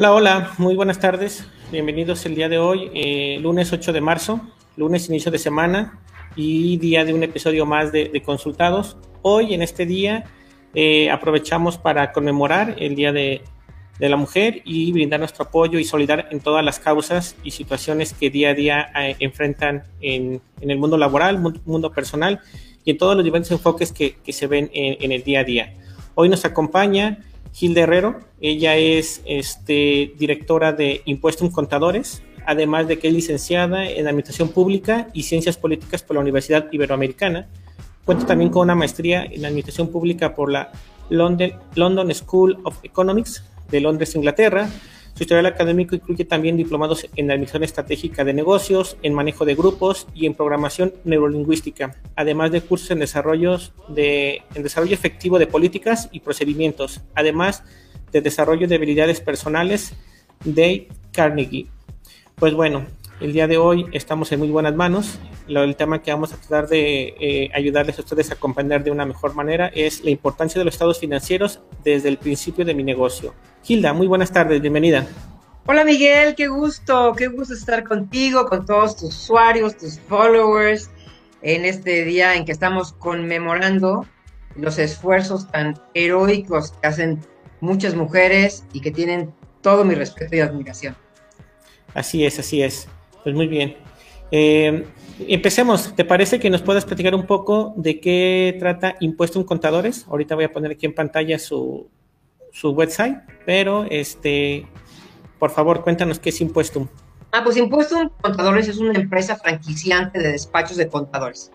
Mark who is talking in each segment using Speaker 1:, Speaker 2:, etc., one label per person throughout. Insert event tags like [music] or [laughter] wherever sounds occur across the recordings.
Speaker 1: Hola, hola, muy buenas tardes. Bienvenidos el día de hoy, eh, lunes 8 de marzo, lunes inicio de semana y día de un episodio más de, consultados. Hoy, en este día, eh, aprovechamos para conmemorar el Día de, la Mujer y brindar nuestro apoyo y solidar en todas las causas y situaciones que día a día eh, enfrentan en, el mundo laboral, mundo, personal y en todos los diferentes enfoques que, se ven en el día a día. Hoy nos acompaña Gilda Herrero. Ella es este, directora de Impuestos Contadores, además de que es licenciada en Administración Pública y Ciencias Políticas por la Universidad Iberoamericana. Cuenta también con una maestría en Administración Pública por la London, London School of Economics de Londres, Inglaterra su historial académico incluye también diplomados en Administración Estratégica de Negocios, en Manejo de Grupos y en Programación Neurolingüística, además de cursos en, desarrollos de, en desarrollo efectivo de políticas y procedimientos, además de desarrollo de habilidades personales de Carnegie. Pues bueno, el día de hoy estamos en muy buenas manos. el tema que vamos a tratar de eh, ayudarles a ustedes a comprender de una mejor manera es la importancia de los estados financieros desde el principio de mi negocio. Hilda, muy buenas tardes, bienvenida.
Speaker 2: Hola Miguel, qué gusto, qué gusto estar contigo, con todos tus usuarios, tus followers, en este día en que estamos conmemorando los esfuerzos tan heroicos que hacen muchas mujeres y que tienen todo mi respeto y admiración.
Speaker 1: Así es, así es. Pues muy bien. Eh, empecemos. ¿Te parece que nos puedas platicar un poco de qué trata Impuesto en Contadores? Ahorita voy a poner aquí en pantalla su, su website, pero este, por favor, cuéntanos qué es Impuestum.
Speaker 2: Ah, pues Impuestum Contadores es una empresa franquiciante de despachos de contadores.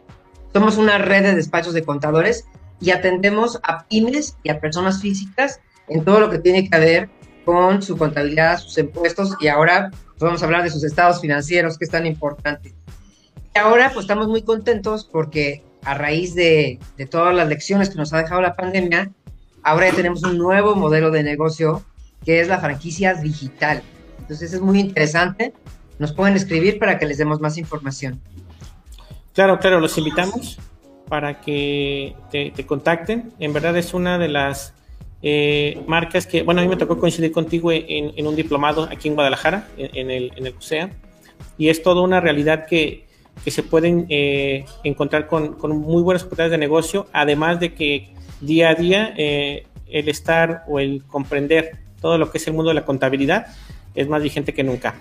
Speaker 2: Somos una red de despachos de contadores y atendemos a pymes y a personas físicas en todo lo que tiene que ver con su contabilidad, sus impuestos y ahora vamos a hablar de sus estados financieros, que es tan importante. Y ahora pues estamos muy contentos porque a raíz de, de todas las lecciones que nos ha dejado la pandemia, ahora ya tenemos un nuevo modelo de negocio que es la franquicia digital. Entonces es muy interesante. Nos pueden escribir para que les demos más información.
Speaker 1: Claro, claro, los invitamos para que te, contacten. En verdad es una de las eh, marcas que, bueno, a mí me tocó coincidir contigo en, un diplomado aquí en Guadalajara, en, el, en el CUSEA, y es toda una realidad que, que se pueden eh, encontrar con, con, muy buenas oportunidades de negocio, además de que día a día eh, el estar o el comprender todo lo que es el mundo de la contabilidad es más vigente que nunca.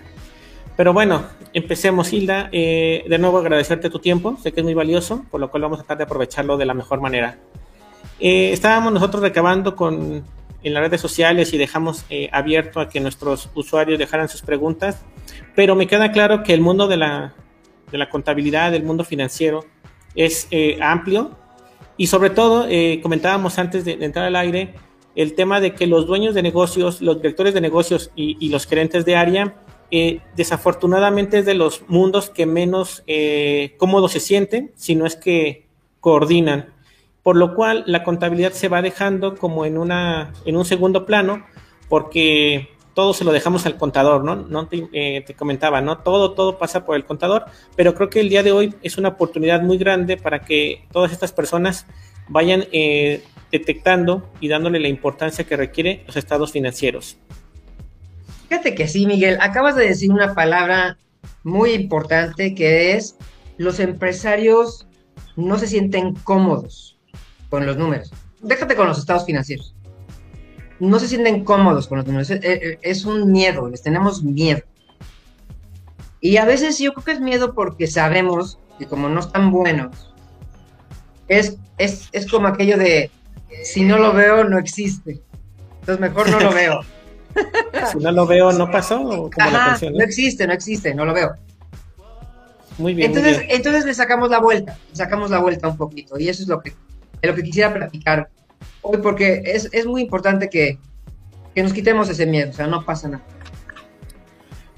Speaker 1: Pero bueno, empecemos, Hilda. Eh, de nuevo agradecerte tu tiempo, sé que es muy valioso, por lo cual vamos a tratar de aprovecharlo de la mejor manera. Eh, estábamos nosotros recabando con, en las redes sociales y dejamos abierto a que nuestros usuarios dejaran sus preguntas, pero me queda claro que el mundo de la, de la contabilidad, el mundo financiero, es amplio y sobre todo, eh, comentábamos antes de, entrar al aire, el tema de que los dueños de negocios, los directores de negocios y, los gerentes de área, eh, desafortunadamente es de los mundos que menos eh, cómodos se sienten, si no es que coordinan. Por lo cual la contabilidad se va dejando como en, una, en un segundo plano, porque todo se lo dejamos al contador, ¿no? no te, eh, te, comentaba, ¿no? Todo, todo pasa por el contador, pero creo que el día de hoy es una oportunidad muy grande para que todas estas personas vayan eh, detectando y dándole la importancia que requiere los estados financieros.
Speaker 2: Fíjate que sí, Miguel, acabas de decir una palabra muy importante que es los empresarios no se sienten cómodos con los números. Déjate con los estados financieros no se sienten cómodos con los números. Es, un miedo, les tenemos miedo. Y a veces yo creo que es miedo porque sabemos que como no están buenos, es, es, como aquello de, si no lo veo, no existe. Entonces mejor no lo veo. [laughs]
Speaker 1: si no lo veo, no pasó.
Speaker 2: no existe, no existe, no lo veo.
Speaker 1: Muy bien.
Speaker 2: Entonces, entonces le sacamos la vuelta, le sacamos la vuelta un poquito. Y eso es lo que, lo que quisiera platicar hoy porque es, es muy importante que, que, nos quitemos ese miedo, o sea, no pasa nada.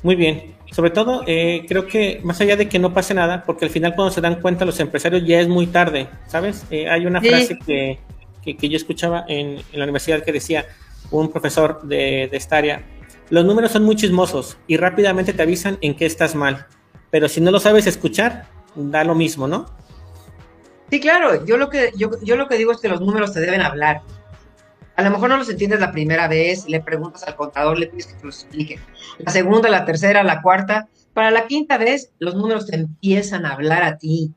Speaker 1: Muy bien. Sobre todo, eh, creo que más allá de que no pase nada, porque al final cuando se dan cuenta los empresarios ya es muy tarde, ¿sabes? Eh, hay una frase que, que, yo escuchaba en, en, la universidad que decía un profesor de, de esta área, los números son muy chismosos y rápidamente te avisan en qué estás mal, pero si no lo sabes escuchar, da lo mismo, ¿no?
Speaker 2: Sí, claro, yo lo que, yo, yo lo que digo es que los números te deben hablar. A lo mejor no los entiendes la primera vez, le preguntas al contador, le pides que te los explique. La segunda, la tercera, la cuarta. Para la quinta vez, los números te empiezan a hablar a ti.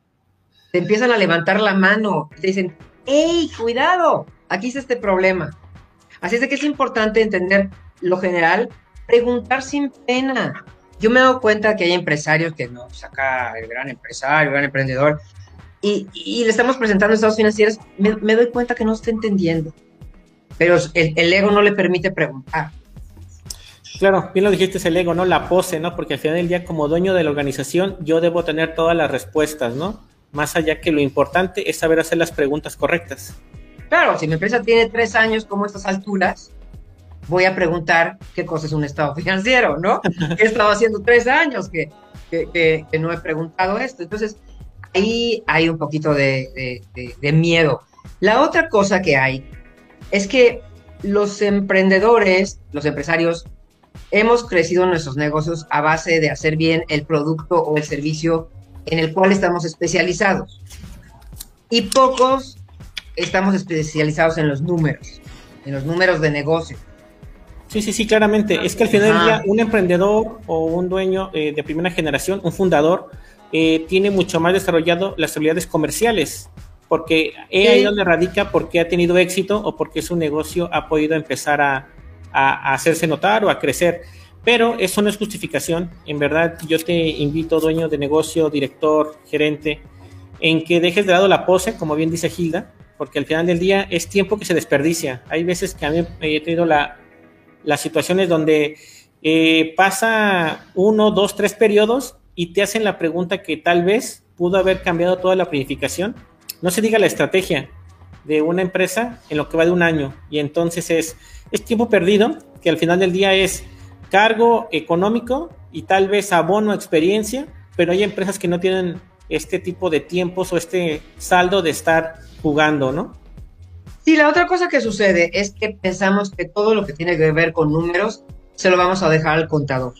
Speaker 2: Te empiezan a levantar la mano. Te dicen, ¡Ey, cuidado! Aquí está este problema. Así es de que es importante entender lo general, preguntar sin pena. Yo me dado cuenta que hay empresarios que no saca el gran empresario, el gran emprendedor, y, le estamos presentando estados financieros, me, doy cuenta que no está entendiendo. Pero el, ego no le permite preguntar.
Speaker 1: Claro, bien lo dijiste, es el ego, ¿no? La pose, ¿no? Porque al final del día, como dueño de la organización, yo debo tener todas las respuestas, ¿no? Más allá que lo importante es saber hacer las preguntas correctas.
Speaker 2: Claro, si mi empresa tiene tres años como estas alturas, voy a preguntar qué cosa es un estado financiero, ¿no? ¿Qué [laughs] he estado haciendo tres años que, que, no he preguntado esto? Entonces, ahí hay un poquito de, de, miedo. La otra cosa que hay es que los emprendedores, los empresarios, hemos crecido en nuestros negocios a base de hacer bien el producto o el servicio en el cual estamos especializados. Y pocos estamos especializados en los números, en los números de negocio.
Speaker 1: Sí, sí, sí, claramente. Es que al final del día, un emprendedor o un dueño eh, de primera generación, un fundador, eh, tiene mucho más desarrollado las habilidades comerciales, porque es ahí donde radica porque ha tenido éxito o porque su negocio ha podido empezar a, a, hacerse notar o a crecer. Pero eso no es justificación. En verdad, yo te invito, dueño de negocio, director, gerente, en que dejes de lado la pose, como bien dice Gilda, porque al final del día es tiempo que se desperdicia. Hay veces que a mí he tenido la, las situaciones donde eh, pasa uno, dos, tres periodos y te hacen la pregunta que tal vez pudo haber cambiado toda la planificación. No se diga la estrategia de una empresa en lo que va de un año y entonces es, es tiempo perdido que al final del día es cargo económico y tal vez abono experiencia, pero hay empresas que no tienen este tipo de tiempos o este saldo de estar jugando, ¿no?
Speaker 2: Sí, la otra cosa que sucede es que pensamos que todo lo que tiene que ver con números se lo vamos a dejar al contador.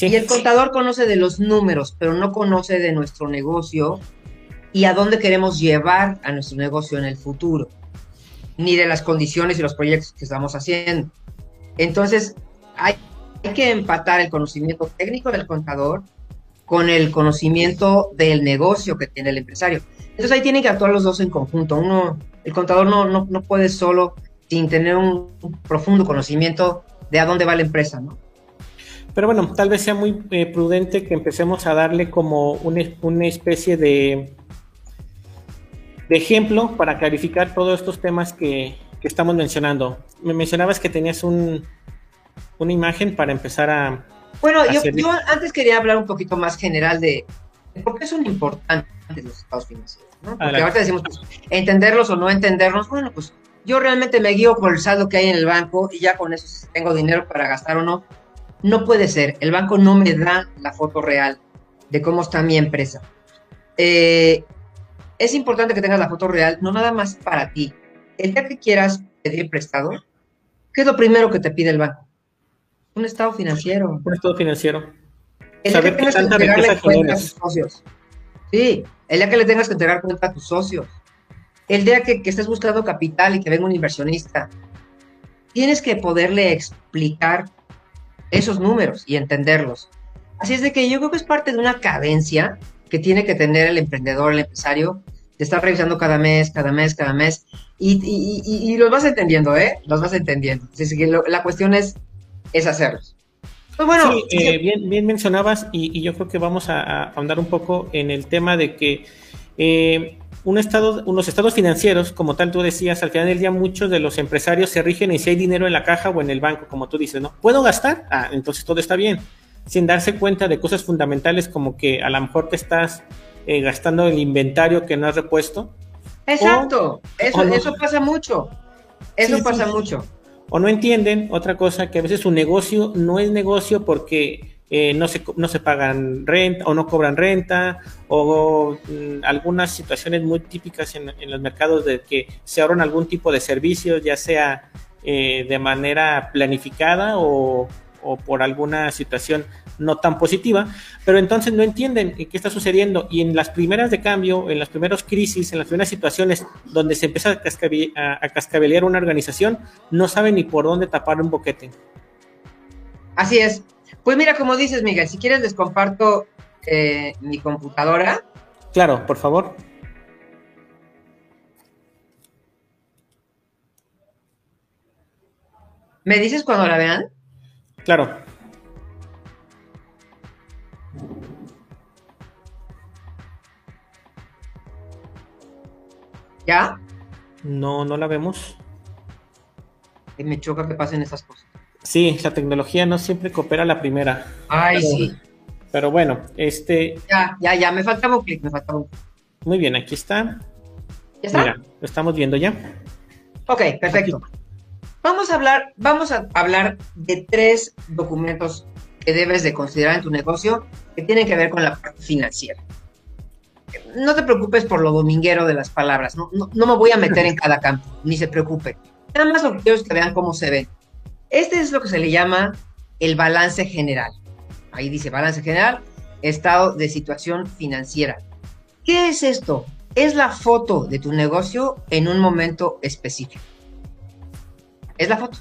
Speaker 2: Y el contador conoce de los números, pero no conoce de nuestro negocio y a dónde queremos llevar a nuestro negocio en el futuro, ni de las condiciones y los proyectos que estamos haciendo. Entonces, hay, que empatar el conocimiento técnico del contador con el conocimiento del negocio que tiene el empresario. Entonces ahí tienen que actuar los dos en conjunto. Uno, el contador no, no, no puede solo sin tener un, profundo conocimiento de a dónde va la empresa, ¿no?
Speaker 1: Pero bueno, tal vez sea muy eh, prudente que empecemos a darle como una, una especie de, de, ejemplo para clarificar todos estos temas que, que, estamos mencionando. Me mencionabas que tenías un, una imagen para empezar a...
Speaker 2: Bueno, yo, yo, antes quería hablar un poquito más general de, por qué son importantes los estados financieros. ¿no? Porque ahorita decimos, pues, entenderlos o no entenderlos, bueno, pues yo realmente me guío por el saldo que hay en el banco y ya con eso si tengo dinero para gastar o no. No puede ser, el banco no me da la foto real de cómo está mi empresa. Eh, es importante que tengas la foto real, no nada más para ti. El día que quieras pedir prestado, ¿qué es lo primero que te pide el banco? Un estado financiero.
Speaker 1: Un estado financiero.
Speaker 2: El día que tengas que entregarle cuenta a tus socios. Sí, el día que le tengas que entregar cuenta a tus socios. El día que, estés buscando capital y que venga un inversionista. Tienes que poderle explicar esos números y entenderlos. Así es de que yo creo que es parte de una cadencia que tiene que tener el emprendedor, el empresario, de estar revisando cada mes, cada mes, cada mes, y, los vas entendiendo, ¿eh? Los vas entendiendo. Así que la cuestión es, es hacerlos.
Speaker 1: Pues bueno, eh, bien, bien mencionabas y, yo creo que vamos a, ahondar un poco en el tema de que eh, un estado, unos estados financieros, como tal tú decías, al final del día muchos de los empresarios se rigen en si hay dinero en la caja o en el banco, como tú dices, ¿no? ¿Puedo gastar? Ah, entonces todo está bien, sin darse cuenta de cosas fundamentales como que a lo mejor te estás eh, gastando el inventario que no has repuesto.
Speaker 2: Exacto, eso, eso pasa mucho, eso pasa mucho
Speaker 1: o no entienden otra cosa, que a veces su negocio no es negocio porque eh, no, se, no se pagan renta o no cobran renta o mm, algunas situaciones muy típicas en, los mercados de que se ahorran algún tipo de servicios, ya sea eh, de manera planificada o, por alguna situación no tan positiva, pero entonces no entienden qué está sucediendo y en las primeras de cambio, en las primeras crisis, en las primeras situaciones donde se empieza a, cascabelear una organización, no saben ni por dónde tapar un boquete.
Speaker 2: Así es. Pues mira, como dices, Miguel, si quieres les comparto eh, mi computadora.
Speaker 1: Claro, por favor.
Speaker 2: ¿Me dices cuando la vean?
Speaker 1: Claro.
Speaker 2: ¿Ya?
Speaker 1: No, no la vemos.
Speaker 2: me choca que pasen esas cosas.
Speaker 1: Sí, la tecnología no siempre coopera la primera.
Speaker 2: Ay, sí.
Speaker 1: Pero bueno, este.
Speaker 2: Ya, ya, ya, me faltaba un clic, me faltaba un
Speaker 1: Muy bien, aquí está.
Speaker 2: ¿Ya está? Mira,
Speaker 1: lo estamos viendo ya.
Speaker 2: Ok, perfecto. Vamos a hablar, vamos a hablar de tres documentos que debes de considerar en tu negocio que tienen que ver con la parte financiera. No te preocupes por lo dominguero de las palabras, no, no, me voy a meter en [laughs] cada campo, ni se preocupe. Nada más lo que quiero es que vean cómo se ve. Este es lo que se le llama el balance general. Ahí dice balance general, estado de situación financiera. ¿Qué es esto? Es la foto de tu negocio en un momento específico es la foto.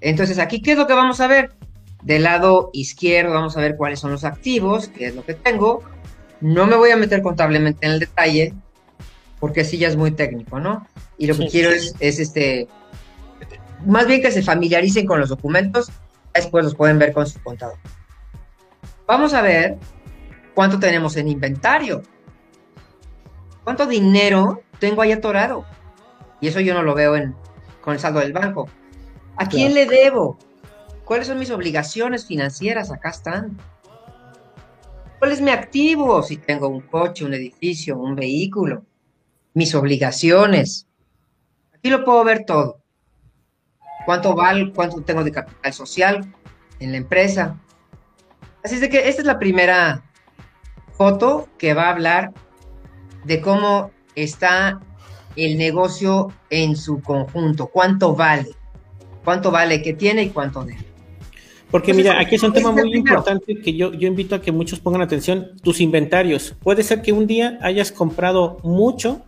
Speaker 2: Entonces, aquí, ¿qué es lo que vamos a ver? Del lado izquierdo vamos a ver cuáles son los activos, qué es lo que tengo. No me voy a meter contablemente en el detalle, porque así ya es muy técnico, ¿no? Y lo que quiero es, este, más bien que se familiaricen con los documentos, después los pueden ver con su contador. Vamos a ver cuánto tenemos en inventario. ¿Cuánto dinero tengo ahí atorado? Y eso yo no lo veo en, con el saldo del banco. ¿A quién le debo? ¿Cuáles son mis obligaciones financieras? Acá están. ¿Cuál es mi activo? Si tengo un coche, un edificio, un vehículo. Mis obligaciones. Aquí lo puedo ver todo. ¿Cuánto vale? ¿Cuánto tengo de capital social en la empresa? Así es de que esta es la primera foto que va a hablar de cómo está el negocio en su conjunto, cuánto vale, cuánto vale, qué tiene y cuánto debe.
Speaker 1: Porque mira, aquí es un tema muy importante que yo, yo invito a que muchos pongan atención, tus inventarios. Puede ser que un día hayas comprado mucho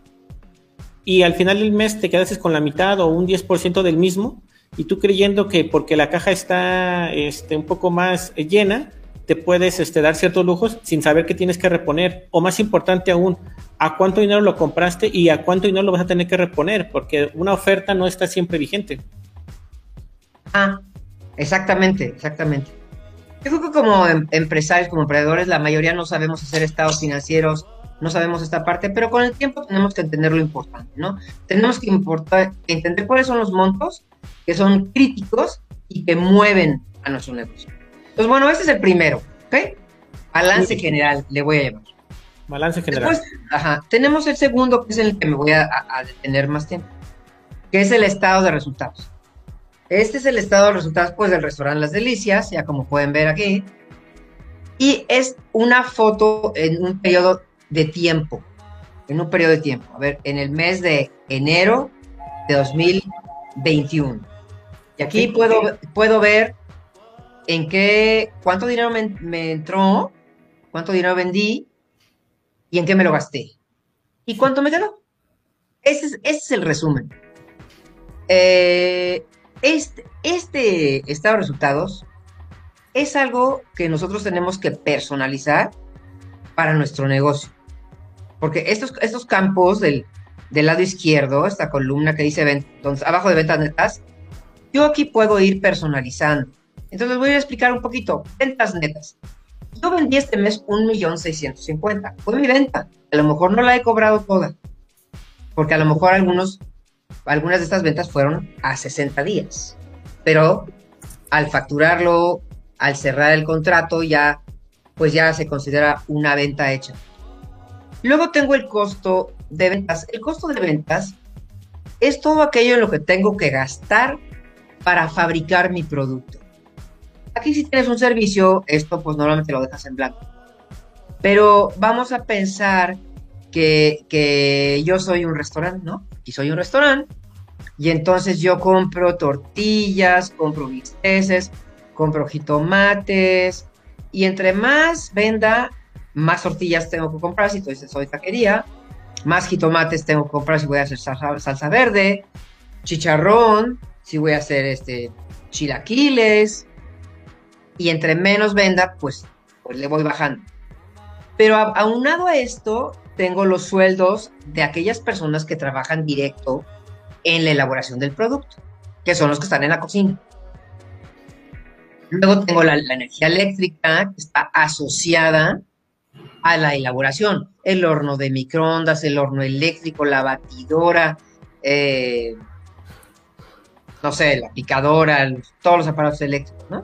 Speaker 1: y al final del mes te quedases con la mitad o un 10% del mismo y tú creyendo que porque la caja está este, un poco más llena, te puedes este, dar ciertos lujos sin saber que tienes que reponer. O más importante aún, a cuánto dinero lo compraste y a cuánto dinero lo vas a tener que reponer, porque una oferta no está siempre vigente.
Speaker 2: Ah, exactamente, exactamente. Yo creo que como em, empresarios, como emprendedores, la mayoría no sabemos hacer estados financieros, no sabemos esta parte, pero con el tiempo tenemos que entender lo importante, ¿no? Tenemos que entender cuáles son los montos que son críticos y que mueven a nuestro negocio. Pues bueno, este es el primero, ¿ok? Balance general, le voy a llamar.
Speaker 1: Balance general.
Speaker 2: Después, ajá, tenemos el segundo, que es el que me voy a, detener más tiempo, que es el estado de resultados. Este es el estado de resultados, pues, del restaurante Las Delicias, ya como pueden ver aquí. Y es una foto en un periodo de tiempo, en un periodo de tiempo. A ver, en el mes de enero de 2021. Y aquí puedo, puedo ver en qué, cuánto dinero me, entró, cuánto dinero vendí y en qué me lo gasté. ¿Y cuánto me quedó? Ese es, el resumen. Eh, este, este estado de resultados es algo que nosotros tenemos que personalizar para nuestro negocio. Porque estos, estos campos del, del lado izquierdo, esta columna que dice abajo de ventas netas, yo aquí puedo ir personalizando. Entonces voy a explicar un poquito. Ventas netas. Yo vendí este mes un millón $1,650,000. Fue mi venta. A lo mejor no la he cobrado toda. Porque a lo mejor algunos, algunas de estas ventas fueron a 60 días. Pero al facturarlo, al cerrar el contrato, ya, pues ya se considera una venta hecha. Luego tengo el costo de ventas. El costo de ventas es todo aquello en lo que tengo que gastar para fabricar mi producto. Aquí si tienes un servicio, esto pues normalmente lo dejas en blanco. Pero vamos a pensar que, yo soy un restaurante, ¿no? Y soy un restaurante. Y entonces yo compro tortillas, compro bisteces, compro jitomates, Y entre más venda, más tortillas tengo que comprar si soy taquería, más jitomates tengo que comprar si voy a hacer salsa, verde, chicharrón, si voy a hacer este chilaquiles. Y entre menos venda, pues, pues le voy bajando. Pero aunado a esto, tengo los sueldos de aquellas personas que trabajan directo en la elaboración del producto, que son los que están en la cocina. Luego tengo la, energía eléctrica que está asociada a la elaboración. El horno de microondas, el horno eléctrico, la batidora, eh, no sé, la picadora, todos los aparatos eléctricos, ¿no?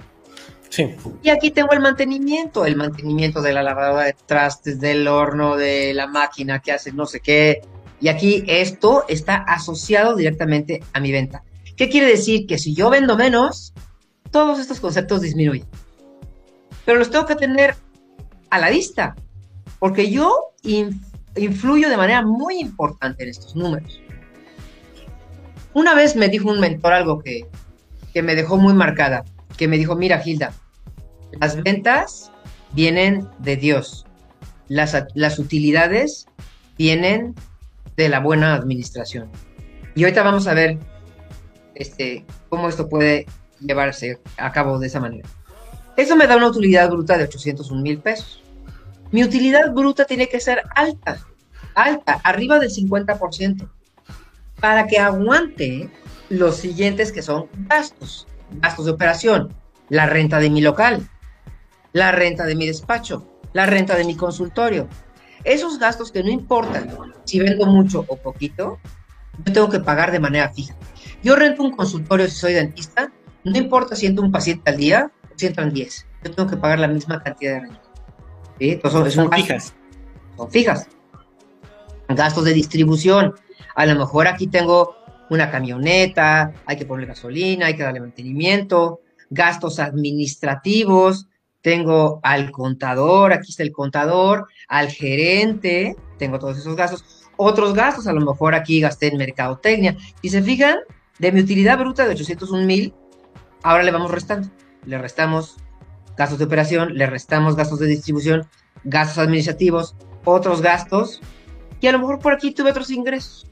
Speaker 1: Sí.
Speaker 2: Y aquí tengo el mantenimiento, el mantenimiento de la lavadora de trastes, del horno, de la máquina que hace no sé qué. Y aquí esto está asociado directamente a mi venta. ¿Qué quiere decir? Que si yo vendo menos, todos estos conceptos disminuyen. Pero los tengo que tener a la vista, porque yo influyo de manera muy importante en estos números. Una vez me dijo un mentor algo que, que me dejó muy marcada, que me dijo, mira Gilda, las ventas vienen de Dios, las, las utilidades vienen de la buena administración. Y ahorita vamos a ver este, cómo esto puede llevarse a cabo de esa manera. Eso me da una utilidad bruta de 801 mil pesos. Mi utilidad bruta tiene que ser alta, alta, arriba del 50%, para que aguante los siguientes que son gastos, gastos de operación, la renta de mi local, la renta de mi despacho, la renta de mi consultorio. Esos gastos que no importan si vendo mucho o poquito, yo tengo que pagar de manera fija. Yo rento un consultorio si soy dentista, no importa si entro un paciente al día o si entran 10, yo tengo que pagar la misma cantidad de renta.
Speaker 1: Entonces, son, fijas.
Speaker 2: Son fijas. Gastos de distribución. A lo mejor aquí tengo una camioneta, hay que ponerle gasolina, hay que darle mantenimiento, gastos administrativos, tengo al contador, aquí está el contador, al gerente, tengo todos esos gastos. Otros gastos, a lo mejor aquí gasté en mercadotecnia. Y se fijan, de mi utilidad bruta de 801 mil, ahora le vamos restando. Le restamos gastos de operación, le restamos gastos de distribución, gastos administrativos, otros gastos, y a lo mejor por aquí tuve otros ingresos.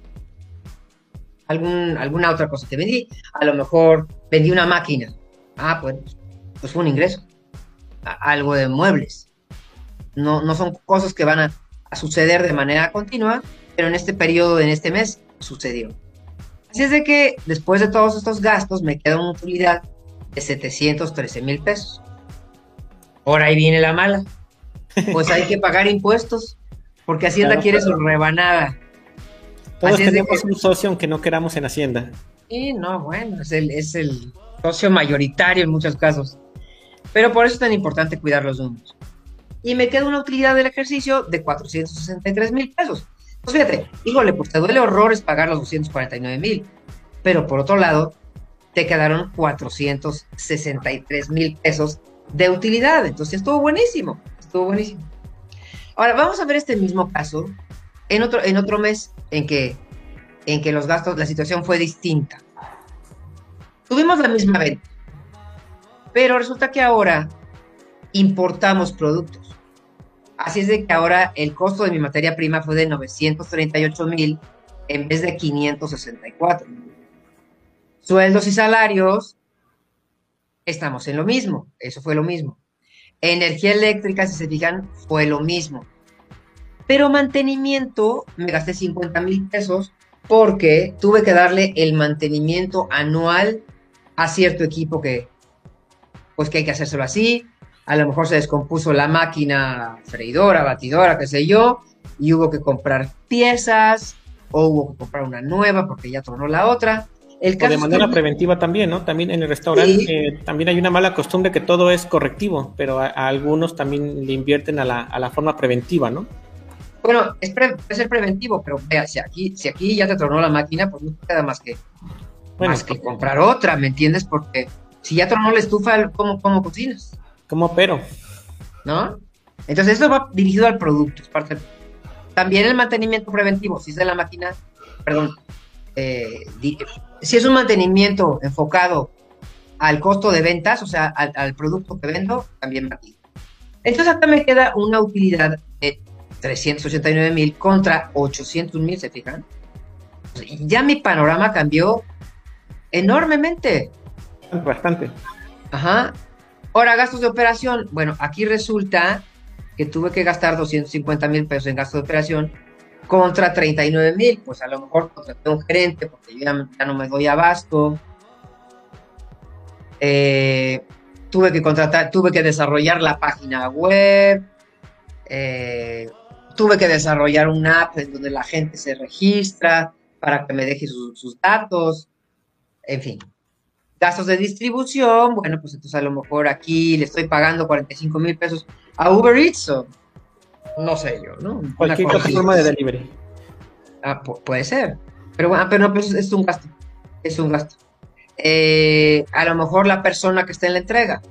Speaker 2: Alguna otra cosa que vendí. A lo mejor vendí una máquina. Ah, pues, pues fue un ingreso. algo de muebles. No, no son cosas que van a, a suceder de manera continua, pero en este periodo, en este mes, sucedió. Así es de que después de todos estos gastos me queda una utilidad de 713 mil pesos. Por ahí viene la mala. Pues hay que pagar impuestos, porque Hacienda quiere su rebanada.
Speaker 1: Todos tenemos un socio aunque no queramos en Hacienda.
Speaker 2: Sí, no, bueno, es el, es el socio mayoritario en muchos casos. Pero por eso es tan importante cuidar los números. Y me queda una utilidad del ejercicio de 463 mil pesos. Pues fíjate, híjole, pues te duele horrores pagar los 249 mil. Pero por otro lado, te quedaron 463 mil pesos de utilidad. Entonces estuvo buenísimo, estuvo buenísimo. Ahora vamos a ver este mismo caso en otro, en otro mes en que, en que los gastos, la situación fue distinta. Tuvimos la misma venta, pero resulta que ahora importamos productos. Así es de que ahora el costo de mi materia prima fue de 938 mil en vez de 564. Sueldos y salarios estamos en lo mismo, eso fue lo mismo. Energía eléctrica, si se fijan, fue lo mismo. Pero mantenimiento, me gasté 50 mil pesos porque tuve que darle el mantenimiento anual a cierto equipo que, pues que hay que hacérselo así. A lo mejor se descompuso la máquina freidora, batidora, qué sé yo, y hubo que comprar piezas o hubo que comprar una nueva porque ya tronó la otra
Speaker 1: o de manera preventiva también, ¿no? También en el restaurante eh, también hay una mala costumbre que todo es correctivo, pero a, algunos también le invierten a la, forma preventiva, ¿no?
Speaker 2: Bueno, es puede ser preventivo, pero vea, si aquí, si aquí ya te tronó la máquina, pues no te queda más que, más que comprar otra, ¿me entiendes? Porque si ya tronó la estufa, ¿cómo, cómo cocinas?
Speaker 1: ¿Cómo pero?
Speaker 2: ¿No? Entonces esto va dirigido al producto, es parte También el mantenimiento preventivo, si es de la máquina, perdón, eh, si es un mantenimiento enfocado al costo de ventas, o sea, al, producto que vendo, también va aquí. Entonces acá me queda una utilidad de 389 mil contra 800 mil, ¿se fijan? Ya mi panorama cambió enormemente.
Speaker 1: Bastante.
Speaker 2: Ajá. Ahora, gastos de operación. Bueno, aquí resulta que tuve que gastar 250 mil pesos en gastos de operación contra 39 mil. Pues a lo mejor contraté un gerente porque yo ya, no me doy abasto. Eh, tuve que contratar, tuve que desarrollar la página web. Eh, tuve que desarrollar una app en donde la gente se registra para que me deje sus datos. En fin, Gastos de distribución, bueno, pues entonces a lo mejor aquí le estoy pagando 45 mil pesos a Uber Eats no sé yo, ¿no?
Speaker 1: Cualquier forma de delivery.
Speaker 2: Ah, puede ser. Pero bueno, pero no, es un gasto. Es un gasto. Eh, a lo mejor la persona que está en la entrega.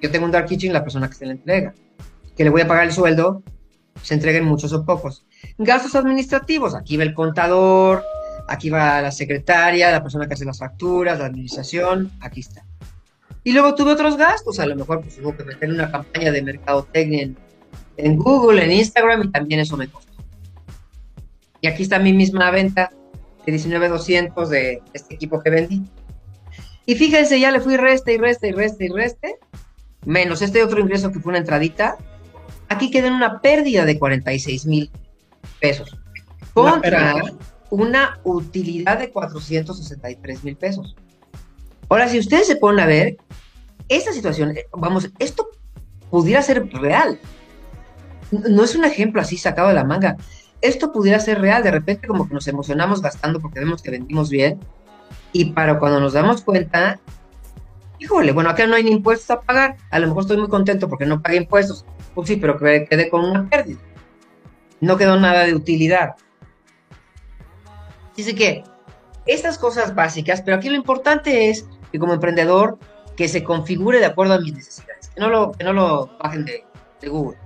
Speaker 2: Yo tengo un Dark Kitchen, la persona que está en la entrega. Que le voy a pagar el sueldo, se entreguen muchos o pocos. Gastos administrativos, aquí va el contador, aquí va la secretaria, la persona que hace las facturas, la administración, aquí está. Y luego tuve otros gastos, a lo mejor pues hubo que meter una campaña de mercadotecnia en, en Google, en Instagram y también eso me costó. Y aquí está mi misma venta de 19,200 de este equipo que vendí. Y fíjense, ya le fui reste y reste y reste y reste, menos este otro ingreso que fue una entradita. Aquí queda en una pérdida de 46 mil pesos. Contra, una utilidad de 463 mil pesos. Ahora, si ustedes se ponen a ver, esta situación, eh, vamos, esto pudiera ser real. No es un ejemplo así sacado de la manga. Esto pudiera ser real. De repente como que nos emocionamos gastando porque vemos que vendimos bien. Y para cuando nos damos cuenta, híjole, bueno, acá no hay ni impuestos a pagar. A lo mejor estoy muy contento porque no pagué impuestos. Pues sí, pero quedé con una pérdida. No quedó nada de utilidad. Dice que estas cosas básicas, pero aquí lo importante es que como emprendedor, que se configure de acuerdo a mis necesidades, que no lo, que no lo bajen de, Google,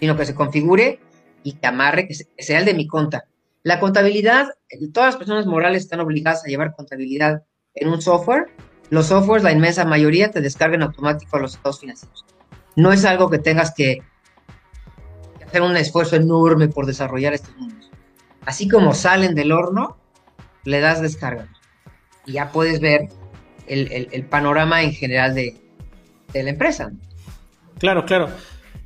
Speaker 2: sino que se configure y que amarre, que, sea el de mi cuenta. La contabilidad, todas las personas morales están obligadas a llevar contabilidad en un software. Los softwares, la inmensa mayoría, te descargan automático los estados financieros. No es algo que tengas que hacer un esfuerzo enorme por desarrollar estos números así como salen del horno, le das descarga. Y ya puedes ver el, panorama en general de, la empresa.
Speaker 1: Claro, claro.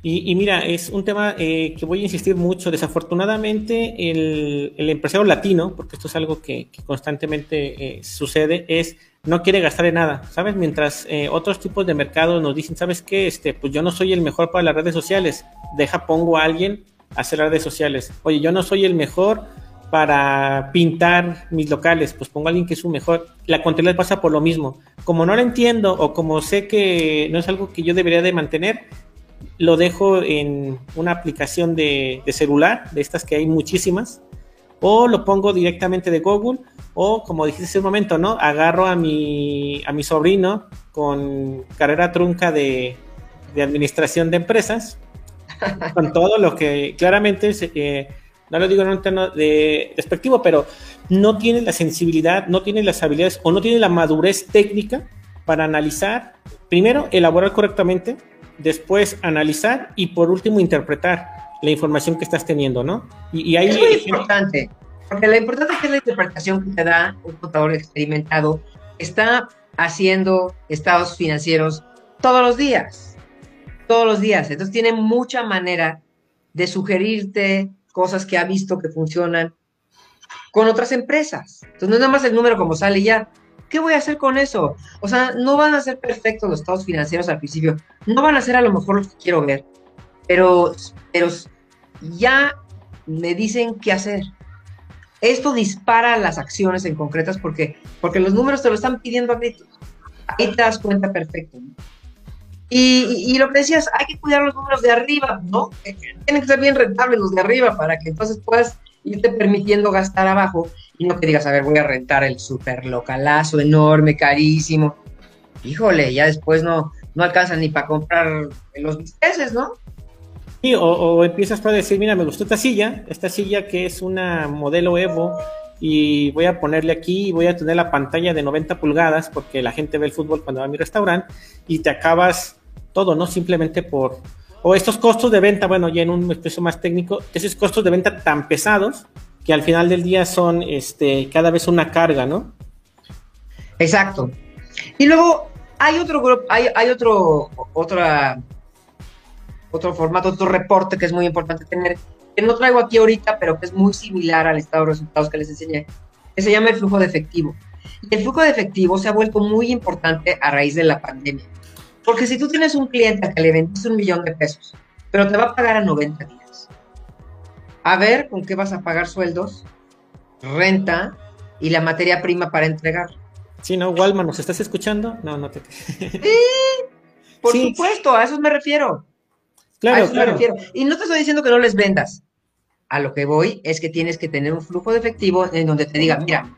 Speaker 1: Y, mira, es un tema eh, que voy a insistir mucho. Desafortunadamente, el, empresario latino, porque esto es algo que, constantemente eh, sucede, es no quiere gastar en nada, ¿sabes? Mientras eh, otros tipos de mercado nos dicen, ¿sabes qué? Este, pues yo no soy el mejor para las redes sociales, deja, pongo a alguien hacer redes sociales. Oye, yo no soy el mejor para pintar mis locales, pues pongo a alguien que es un mejor. La contabilidad pasa por lo mismo. Como no lo entiendo o como sé que no es algo que yo debería de mantener, lo dejo en una aplicación de, celular, de estas que hay muchísimas, o lo pongo directamente de Google, o como dijiste hace un momento, ¿no? Agarro a mi, a mi sobrino con carrera trunca de, de administración de empresas [laughs] con todo lo que claramente, eh, no lo digo en un tono de despectivo, pero no tiene la sensibilidad, no tiene las habilidades o no tiene la madurez técnica para analizar, primero, elaborar correctamente, después analizar y por último interpretar la información que estás teniendo, ¿no?
Speaker 2: Y, ahí, es muy importante, porque lo importante es que la interpretación que te da un contador experimentado está haciendo estados financieros todos los días todos los días. Entonces tiene mucha manera de sugerirte cosas que ha visto que funcionan con otras empresas. Entonces no es nada más el número como sale ya. ¿Qué voy a hacer con eso? O sea, no van a ser perfectos los estados financieros al principio. No van a ser a lo mejor los que quiero ver. Pero, pero ya me dicen qué hacer. Esto dispara las acciones en concretas porque, porque los números te lo están pidiendo a gritos. Ahí te das cuenta perfecto. Y, lo que decías, hay que cuidar los números de arriba, ¿no? Tienen que ser bien rentables los de arriba para que entonces puedas irte permitiendo gastar abajo y no que digas, a ver, voy a rentar el super localazo enorme, carísimo. Híjole, ya después no, no alcanzan ni para comprar los bisteces, ¿no?
Speaker 1: Sí, o, empiezas a decir, mira, me gustó esta silla, esta silla que es una modelo Evo y voy a ponerle aquí y voy a tener la pantalla de 90 pulgadas porque la gente ve el fútbol cuando va a mi restaurante y te acabas todo, ¿no? Simplemente por, o estos costos de venta, bueno, ya en un especie más técnico, esos costos de venta tan pesados que al final del día son este, cada vez una carga, ¿no?
Speaker 2: Exacto. Y luego hay otro grupo, hay, hay otro, otra, otro formato, otro reporte que es muy importante tener, que no traigo aquí ahorita, pero que es muy similar al estado de resultados que les enseñé, que se llama el flujo de efectivo. Y el flujo de efectivo se ha vuelto muy importante a raíz de la pandemia. Porque si tú tienes un cliente que le vendiste un millón de pesos, pero te va a pagar a 90 días, a ver con qué vas a pagar sueldos, renta y la materia prima para entregar.
Speaker 1: Sí, no, Walmart, ¿nos estás escuchando? No, no te. [laughs]
Speaker 2: Sí, por supuesto, a eso me refiero.
Speaker 1: Claro,
Speaker 2: a eso
Speaker 1: claro.
Speaker 2: me refiero. Y no te estoy diciendo que no les vendas. A lo que voy es que tienes que tener un flujo de efectivo en donde te diga, mira,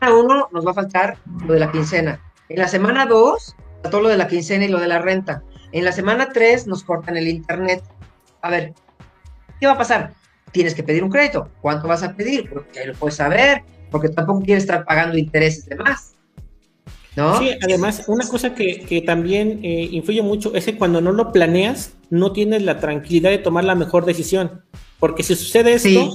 Speaker 2: a uno nos va a faltar lo de la quincena. En la semana dos, todo lo de la quincena y lo de la renta. En la semana tres nos cortan el internet. A ver, ¿qué va a pasar? Tienes que pedir un crédito. ¿Cuánto vas a pedir? Porque lo puedes saber, porque tampoco quieres estar pagando intereses de más. ¿No?
Speaker 1: Sí, además, una cosa que, que también eh, influye mucho es que cuando no lo planeas, no tienes la tranquilidad de tomar la mejor decisión. Porque si sucede esto,
Speaker 2: Sí.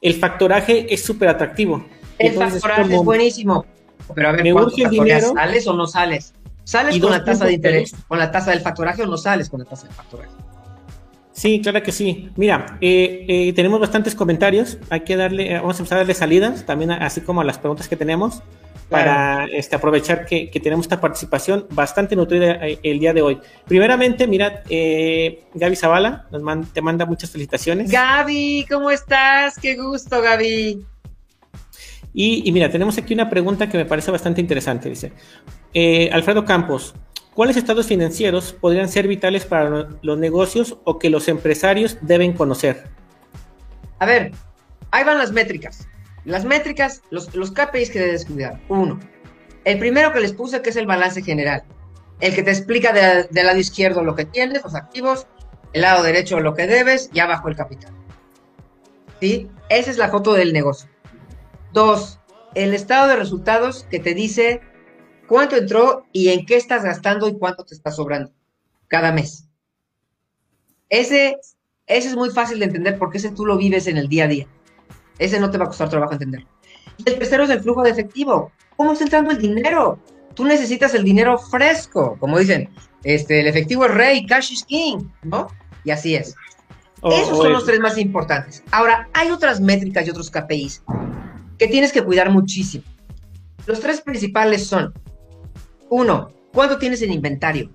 Speaker 1: el factoraje es súper atractivo.
Speaker 2: El
Speaker 1: Entonces,
Speaker 2: factoraje es buenísimo. Pero a ver,
Speaker 1: me
Speaker 2: ¿cuánto
Speaker 1: urge el dinero.
Speaker 2: ¿Sales o no sales? ¿Sales con la tasa de interés? ¿Con la tasa del factoraje o no sales con la tasa del factoraje?
Speaker 1: Sí, claro que sí. Mira, eh, eh, tenemos bastantes comentarios. Hay que darle, eh, vamos a empezar a darle salidas, también así como a las preguntas que tenemos, para este, aprovechar que, que tenemos esta participación bastante nutrida eh, el día de hoy. Primeramente, mira, eh, Gaby Zavala nos man- te manda muchas felicitaciones.
Speaker 2: Gaby, ¿cómo estás? Qué gusto, Gaby.
Speaker 1: Y, mira, tenemos aquí una pregunta que me parece bastante interesante. Dice, eh, Alfredo Campos, ¿cuáles estados financieros podrían ser vitales para lo- los negocios o que los empresarios deben conocer?
Speaker 2: A ver, ahí van las métricas. Las métricas, los, los KPIs que debes cuidar. Uno, el primero que les puse que es el balance general. El que te explica de- del lado izquierdo lo que tienes, los activos, el lado derecho lo que debes y abajo el capital. ¿Sí? Esa es la foto del negocio. Dos, el estado de resultados que te dice cuánto entró y en qué estás gastando y cuánto te está sobrando cada mes. Ese, ese es muy fácil de entender porque ese tú lo vives en el día a día. Ese no te va a costar trabajo entender. Y el tercero es el flujo de efectivo. ¿Cómo está entrando el dinero? Tú necesitas el dinero fresco, como dicen, este, el efectivo es rey, cash is king, ¿no? Y así es.
Speaker 1: O-
Speaker 2: Esos son los tres más importantes. Ahora, hay otras métricas y otros KPIs que tienes que cuidar muchísimo. Los tres principales son, uno, ¿cuánto tienes en inventario?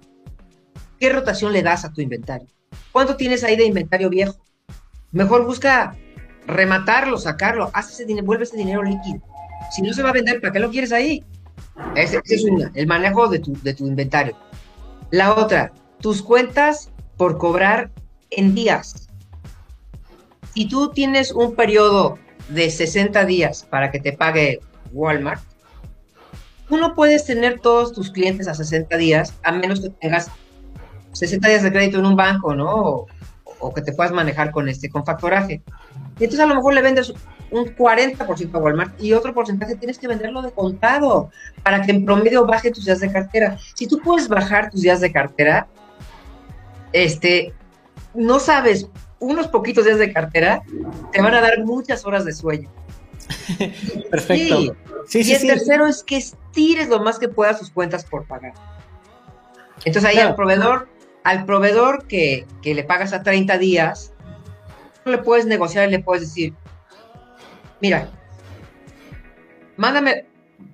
Speaker 2: ¿Qué rotación le das a tu inventario? ¿Cuánto tienes ahí de inventario viejo? Mejor busca rematarlo, sacarlo, haz ese dinero, vuelve ese dinero líquido. Si no se va a vender, ¿para qué lo quieres ahí? Ese, es una, el manejo de tu, de tu inventario. La otra, tus cuentas por cobrar en días. Si tú tienes un periodo de 60 días para que te pague Walmart, tú no puedes tener todos tus clientes a 60 días, a menos que tengas 60 días de crédito en un banco, ¿no? O, o que te puedas manejar con este, con factoraje. Y entonces a lo mejor le vendes un 40% a Walmart y otro porcentaje tienes que venderlo de contado para que en promedio baje tus días de cartera. Si tú puedes bajar tus días de cartera, este, no sabes, unos poquitos días de cartera te van a dar muchas horas de sueño. [laughs]
Speaker 1: Perfecto.
Speaker 2: Sí.
Speaker 1: Sí,
Speaker 2: y el tercero es que estires lo más que puedas sus cuentas por pagar. Entonces ahí
Speaker 1: Claro.
Speaker 2: al proveedor, al proveedor que, que le pagas a 30 días, le puedes negociar y le puedes decir, mira, mándame,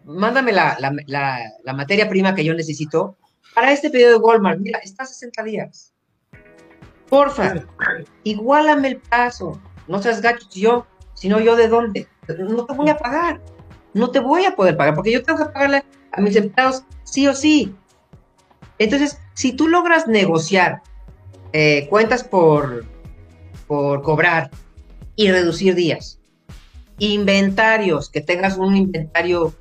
Speaker 2: mándame la, la- la- la materia prima que yo necesito para este pedido de Walmart. Mira, está a 60 días. Porfa, igualame el paso. No seas gacho yo, sino yo de dónde. No te voy a pagar. No te voy a poder pagar porque yo tengo que pagarle a mis empleados sí o sí. Entonces, si tú logras negociar eh, cuentas por, por cobrar y reducir días, inventarios, que tengas un inventario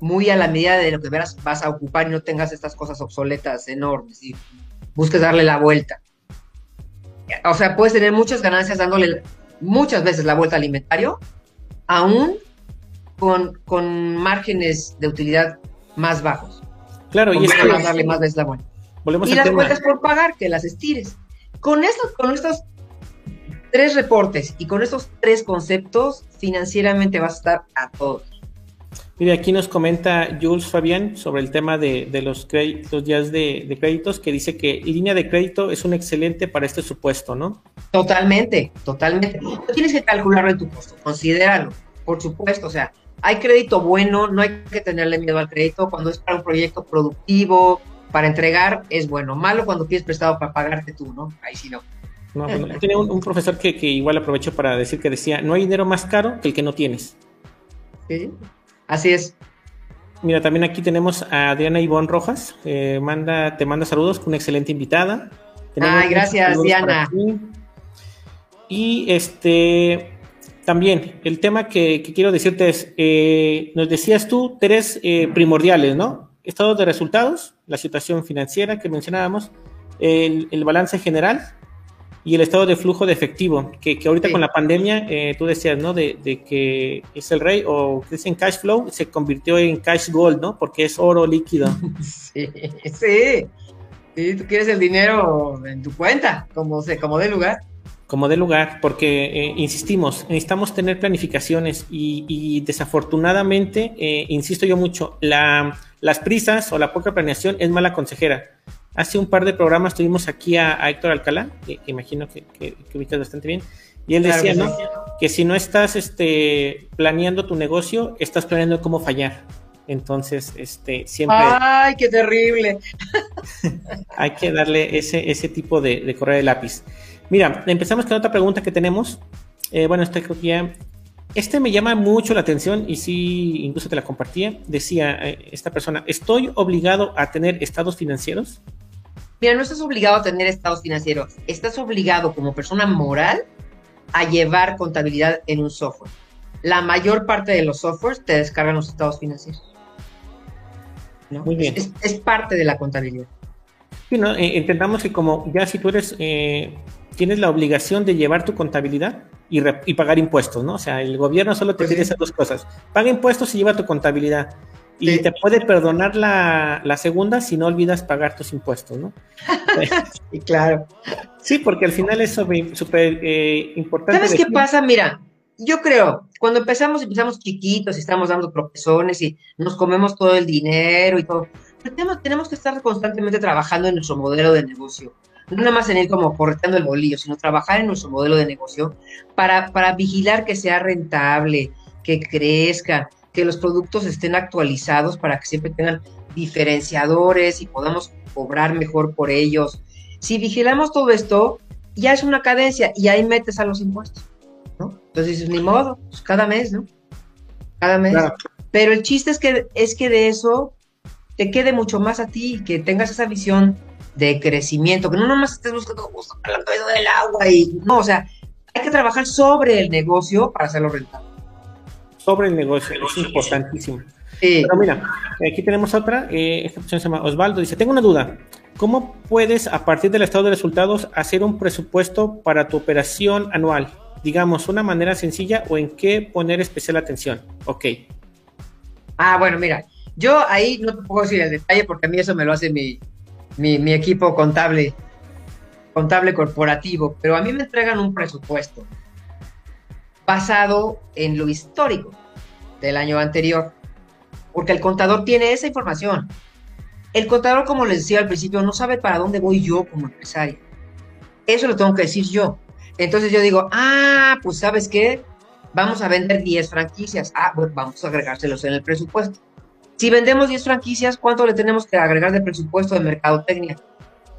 Speaker 2: muy a la medida de lo que verás, vas a ocupar y no tengas estas cosas obsoletas enormes y busques darle la vuelta. O sea, puedes tener muchas ganancias dándole muchas veces la vuelta al inventario, aún con, con márgenes de utilidad más bajos.
Speaker 1: Claro, y es que
Speaker 2: darle más veces la vuelta.
Speaker 1: volvemos
Speaker 2: Y las
Speaker 1: tema.
Speaker 2: cuentas por pagar, que las estires. con, estos, con estos tres reportes y con estos tres conceptos, financieramente vas a estar a todos.
Speaker 1: Mire, aquí nos comenta Jules Fabián sobre el tema de, los, créditos, días de, créditos, que dice que línea de crédito es un excelente para este supuesto, ¿no?
Speaker 2: Totalmente, totalmente. tienes que calcularlo en tu costo, considéralo, por supuesto. O sea, hay crédito bueno, no hay que tenerle miedo al crédito. Cuando es para un proyecto productivo, para entregar, es bueno. Malo cuando pides prestado para pagarte tú, ¿no? Ahí sí no.
Speaker 1: no tiene un, profesor que, que igual aprovecho para decir que decía, no hay dinero más caro que el que no tienes.
Speaker 2: Sí. Así es.
Speaker 1: Mira, también aquí tenemos a Diana Ivonne Rojas. Eh, manda, te manda saludos, una excelente invitada.
Speaker 2: Ay, gracias, Diana.
Speaker 1: Y este también, el tema que, quiero decirte es, eh, nos decías tú tres eh, primordiales, ¿no? Estado de resultados, la situación financiera que mencionábamos, el, el balance general y el estado de flujo de efectivo, que, que ahorita con la pandemia, eh, tú decías, ¿no? De, de, que es el rey o que es en cash flow, se convirtió en cash gold, ¿no? Porque es oro líquido. [laughs]
Speaker 2: Sí, sí. Sí, tú quieres el dinero en tu cuenta, como, se, como de lugar.
Speaker 1: Como de lugar, porque, eh, insistimos, necesitamos tener planificaciones y, y desafortunadamente, eh, insisto yo mucho, la, las prisas o la poca planeación es mala consejera Hace un par de programas tuvimos aquí a, Héctor Alcalá, que, imagino que, que, ubicas bastante bien, y él decía, que ¿no? Que si no estás este, planeando tu negocio, estás planeando cómo fallar. Entonces, este, siempre.
Speaker 2: ¡Ay, qué terrible! [laughs]
Speaker 1: hay que darle ese, ese tipo de, de correa de lápiz. Mira, empezamos con otra pregunta que tenemos. Eh, bueno, esta creo que ya. Este me llama mucho la atención y sí, incluso te la compartía. Decía eh, esta persona: ¿Estoy obligado a tener estados financieros?
Speaker 2: Mira, no estás obligado a tener estados financieros, estás obligado como persona moral a llevar contabilidad en un software. La mayor parte de los softwares te descargan los estados financieros. Muy bien. Es, parte de la contabilidad.
Speaker 1: Sí, ¿no? Eh, entendamos que como ya si tú eres, eh, tienes la obligación de llevar tu contabilidad y, pagar impuestos, ¿no? O sea, el gobierno solo te pues pide esas dos cosas. Paga impuestos y lleva tu contabilidad. Y te puede perdonar la, segunda si no olvidas pagar tus impuestos, ¿no? [laughs]
Speaker 2: sí, claro.
Speaker 1: Sí, porque al final es súper eh, importante.
Speaker 2: ¿Sabes qué pasa? Mira, yo creo, cuando empezamos, empezamos chiquitos y estamos dando profesiones y nos comemos todo el dinero y todo. Pero tenemos, tenemos que estar constantemente trabajando en nuestro modelo de negocio. No nada más en ir como correteando el bolillo, sino trabajar en nuestro modelo de negocio para, para vigilar que sea rentable, que crezca, que los productos estén actualizados para que siempre tengan diferenciadores y podamos cobrar mejor por ellos. Si vigilamos todo esto, ya es una cadencia y ahí metes a los impuestos, ¿no? Entonces, ni modo, pues cada mes, ¿no? Cada mes. Pero el chiste es que, es que de eso te quede mucho más a ti, que tengas esa visión de crecimiento, que no nomás estés buscando el pedo del agua y no, o sea, hay que trabajar sobre el negocio para hacerlo rentable
Speaker 1: sobre el negocio, es importantísimo. Pero mira, aquí tenemos otra, eh, esta persona se llama Osvaldo, dice, tengo una duda, ¿cómo puedes a partir del estado de resultados hacer un presupuesto para tu operación anual? Digamos, una manera sencilla o en qué poner especial atención. Ok.
Speaker 2: Ah, bueno, mira, yo ahí no te puedo decir el detalle porque a mí eso me lo hace mi, mi, mi equipo contable, contable corporativo, pero a mí me entregan un presupuesto basado en lo histórico del año anterior, porque el contador tiene esa información. El contador, como les decía al principio, no sabe para dónde voy yo como empresario. Eso lo tengo que decir yo. Entonces yo digo, ah, pues sabes qué, vamos a vender 10 franquicias. Ah, pues vamos a agregárselos en el presupuesto. Si vendemos 10 franquicias, ¿cuánto le tenemos que agregar de presupuesto de mercadotecnia?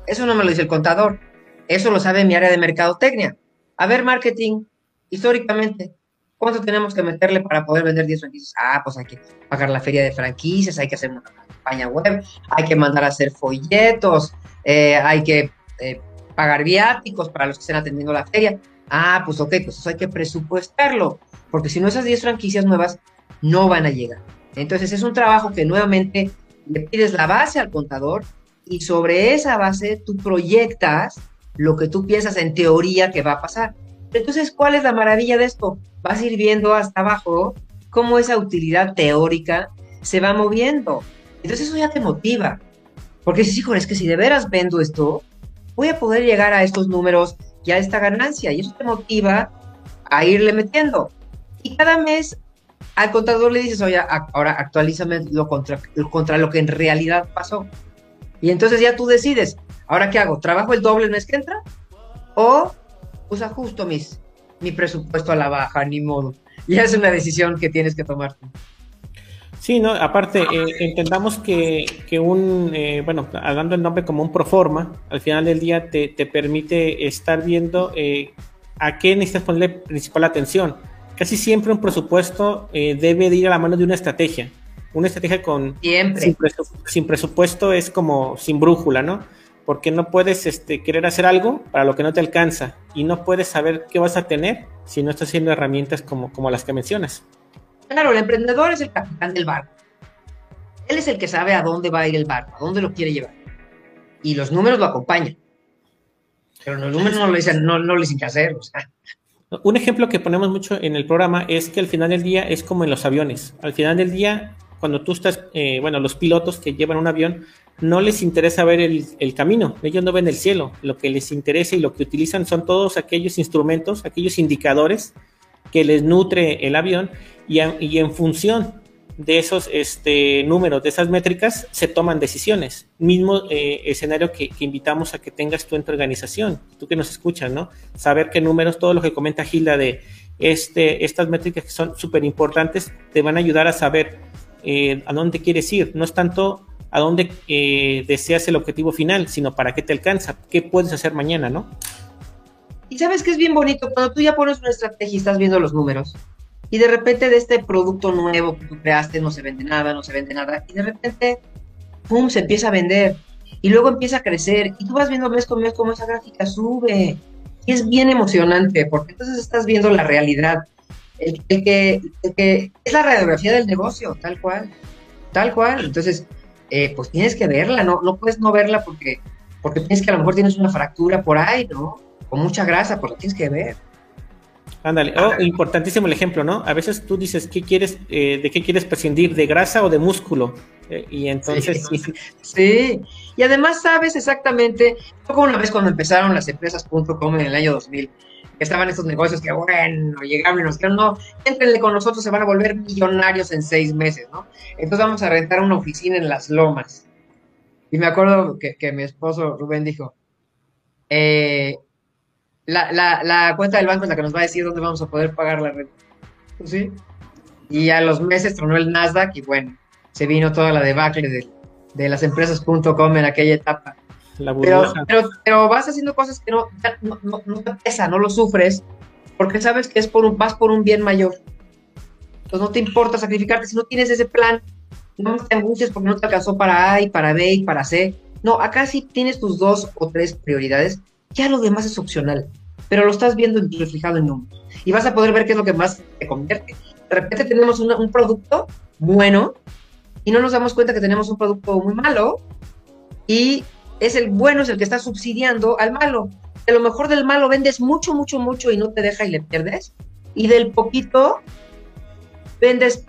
Speaker 2: Eso no me lo dice el contador. Eso lo sabe mi área de mercadotecnia. A ver, marketing, históricamente, ¿cuánto tenemos que meterle para poder vender 10 franquicias? Ah, pues hay que pagar la feria de franquicias, hay que hacer una campaña web, hay que mandar a hacer folletos, eh, hay que eh, pagar viáticos para los que estén atendiendo la feria. Ah, pues ok, pues eso hay que presupuestarlo, porque si no esas 10 franquicias nuevas no van a llegar. Entonces es un trabajo que nuevamente le pides la base al contador y sobre esa base tú proyectas lo que tú piensas en teoría que va a pasar. Entonces, ¿cuál es la maravilla de esto? Vas a ir viendo hasta abajo cómo esa utilidad teórica se va moviendo. Entonces eso ya te motiva. Porque dices, híjole, es que si de veras vendo esto, voy a poder llegar a estos números y a esta ganancia. Y eso te motiva a irle metiendo. Y cada mes al contador le dices, oye, ahora actualízame lo contra, contra lo que en realidad pasó. Y entonces ya tú decides, ¿ahora qué hago? ¿Trabajo el doble el mes que entra? ¿O pues ajusto mis, mi presupuesto a la baja, ni modo? [laughs] Y es una decisión que tienes que tomar.
Speaker 1: Sí, no, aparte, eh, entendamos que, que un, eh, bueno, hablando el nombre como un proforma, al final del día te, te permite estar viendo eh, a qué necesitas ponerle principal atención. Casi siempre un presupuesto debe de ir a la mano de una estrategia. Una estrategia con sin, presupuesto es como sin brújula, ¿no? Porque no puedes este, querer hacer algo para lo que no te alcanza y no puedes saber qué vas a tener si no estás haciendo herramientas como, como las que mencionas.
Speaker 2: Claro, el emprendedor es el capitán del barco. Él es el que sabe a dónde va a ir el barco, a dónde lo quiere llevar. Y los números lo acompañan. Pero los números no, lo dicen, no, no les dicen hacer.
Speaker 1: Un ejemplo que ponemos mucho en el programa es que al final del día es como en los aviones. Al final del día, cuando tú estás, eh, bueno, los pilotos que llevan un avión, no les interesa ver el, el, camino, ellos no ven el cielo, lo que les interesa y lo que utilizan son todos aquellos instrumentos, aquellos indicadores que les nutre el avión y, en función de esos este, números, de esas métricas, se toman decisiones. Mismo eh, escenario que, invitamos a que tengas tú en tu organización, tú que nos escuchas, ¿no? Saber qué números, todo lo que comenta Gilda de este, estas métricas que son súper importantes, te van a ayudar a saber eh, a dónde quieres ir. No es tanto a dónde eh, deseas el objetivo final, sino para qué te alcanza, qué puedes hacer mañana, ¿no?
Speaker 2: Y sabes que es bien bonito cuando tú ya pones una estrategia y estás viendo los números y de repente de este producto nuevo que tú creaste no se vende nada, no se vende nada, y de repente, ¡pum!, se empieza a vender, y luego empieza a crecer, y tú vas viendo mes con mes cómo esa gráfica sube, y es bien emocionante, porque entonces estás viendo la realidad, el, que, que, es la radiografía del negocio, tal cual, tal cual, entonces, eh, pues tienes que verla, no, no puedes no verla porque, porque tienes que a lo mejor tienes una fractura por ahí, ¿no? Con mucha grasa, pues lo tienes que ver.
Speaker 1: Ándale, oh, importantísimo el ejemplo, ¿no? A veces tú dices, ¿qué quieres, eh, ¿de qué quieres prescindir? ¿De grasa o de músculo? Eh, y entonces...
Speaker 2: Sí. y además sabes exactamente, como una vez cuando empezaron las empresas.com en el año 2000, que estaban estos negocios que, bueno, llegaron y nos dijeron, no, entrenle con nosotros, se van a volver millonarios en seis meses, ¿no? Entonces vamos a rentar una oficina en Las Lomas. Y me acuerdo que, que mi esposo Rubén dijo, eh, la, la, la, cuenta del banco es la que nos va a decir dónde vamos a poder pagar la renta. Pues ¿Sí? Y a los meses tronó el Nasdaq y bueno, se vino toda la debacle de, de las empresas.com en aquella etapa. Pero, pero, pero, vas haciendo cosas que no, no, no, te pesa, no lo sufres, porque sabes que es por un, vas por un bien mayor. Entonces no te importa sacrificarte si no tienes ese plan. No te angusties porque no te alcanzó para A y para B y para C. No, acá sí tienes tus dos o tres prioridades ya lo demás es opcional, pero lo estás viendo reflejado en números. Y vas a poder ver qué es lo que más te convierte. De repente tenemos un producto bueno y no nos damos cuenta que tenemos un producto muy malo y es el bueno es el que está subsidiando al malo. De lo mejor del malo vendes mucho, mucho, mucho y no te deja y le pierdes. Y del poquito vendes,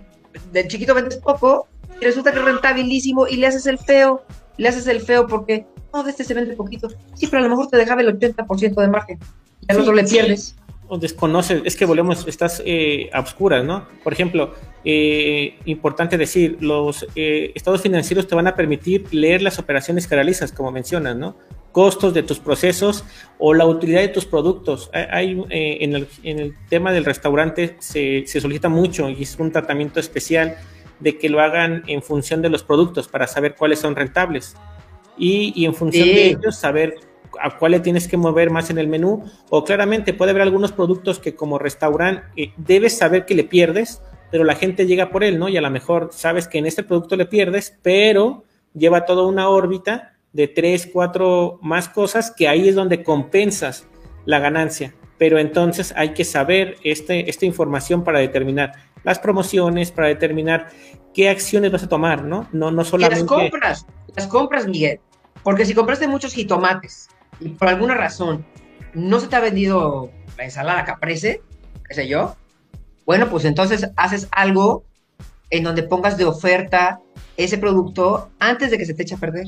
Speaker 2: del chiquito vendes poco y resulta que es rentabilísimo y le haces el feo. Le haces el feo porque no, de este se vende poquito. Sí, pero a lo mejor te dejaba el 80% de margen y al otro le pierdes.
Speaker 1: O desconoces, es que volvemos, estás eh, a oscuras, ¿no? Por ejemplo, eh, importante decir, los eh, estados financieros te van a permitir leer las operaciones que realizas, como mencionas, ¿no? Costos de tus procesos o la utilidad de tus productos. Hay, en, el, en, el, tema del restaurante se, se solicita mucho y es un tratamiento especial de que lo hagan en función de los productos para saber cuáles son rentables y, en función de ellos saber a cuál le tienes que mover más en el menú o claramente puede haber algunos productos que como restaurante eh, debes saber que le pierdes, pero la gente llega por él, ¿no? Y a lo mejor sabes que en este producto le pierdes, pero lleva toda una órbita de tres, cuatro más cosas que ahí es donde compensas la ganancia. Pero entonces hay que saber este, esta información para determinar las promociones, para determinar qué acciones vas a tomar, ¿no? No, no solamente...
Speaker 2: las compras, las compras, Miguel. Porque si compraste muchos jitomates y por alguna razón no se te ha vendido la ensalada caprese, qué sé yo, bueno, pues entonces haces algo en donde pongas de oferta ese producto antes de que se te eche a perder.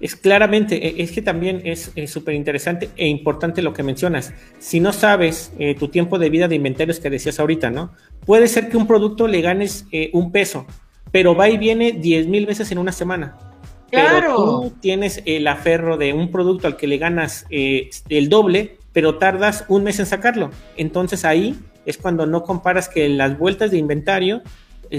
Speaker 1: Es claramente, e, es que también es súper interesante e importante lo que mencionas. Si no sabes eh, tu tiempo de vida de inventarios que decías ahorita, ¿no? Puede ser que un producto le ganes eh, un peso, pero va y viene 10 mil veces en una semana.
Speaker 2: Claro.
Speaker 1: Pero tú tienes el aferro de un producto al que le ganas eh, el doble, pero tardas un mes en sacarlo. Entonces ahí es cuando no comparas que las vueltas de inventario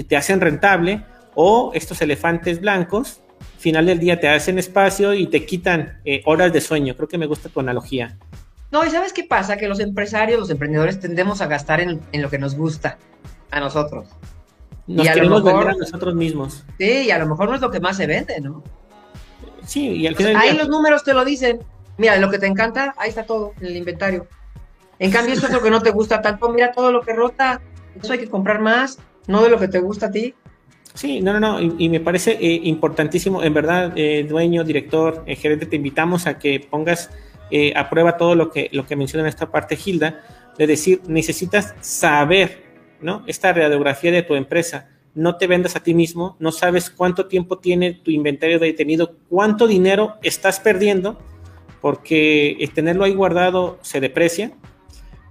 Speaker 1: te hacen rentable o estos elefantes blancos final del día te hacen espacio y te quitan eh, horas de sueño. Creo que me gusta tu analogía.
Speaker 2: No, y ¿sabes qué pasa? Que los empresarios, los emprendedores tendemos a gastar en, lo que nos gusta a nosotros.
Speaker 1: Nos y a lo mejor, a nosotros mismos.
Speaker 2: Sí, y a lo mejor no es lo que más se vende, ¿no?
Speaker 1: Sí, y al
Speaker 2: final. ahí los números te lo dicen. Mira, lo que te encanta, ahí está todo en el inventario. En cambio, eso es lo que no te gusta tanto. Mira todo lo que rota. Eso hay que comprar más, no de lo que te gusta a ti.
Speaker 1: Sí, no, no, no, y, me parece eh, importantísimo, en verdad, eh, dueño, director, eh, gerente, te invitamos a que pongas a prueba todo lo que, lo que menciona en esta parte Gilda, de decir, necesitas saber, ¿no? Esta radiografía de tu empresa, no te vendas a ti mismo, no sabes cuánto tiempo tiene tu inventario detenido, cuánto dinero estás perdiendo, porque tenerlo ahí guardado se deprecia,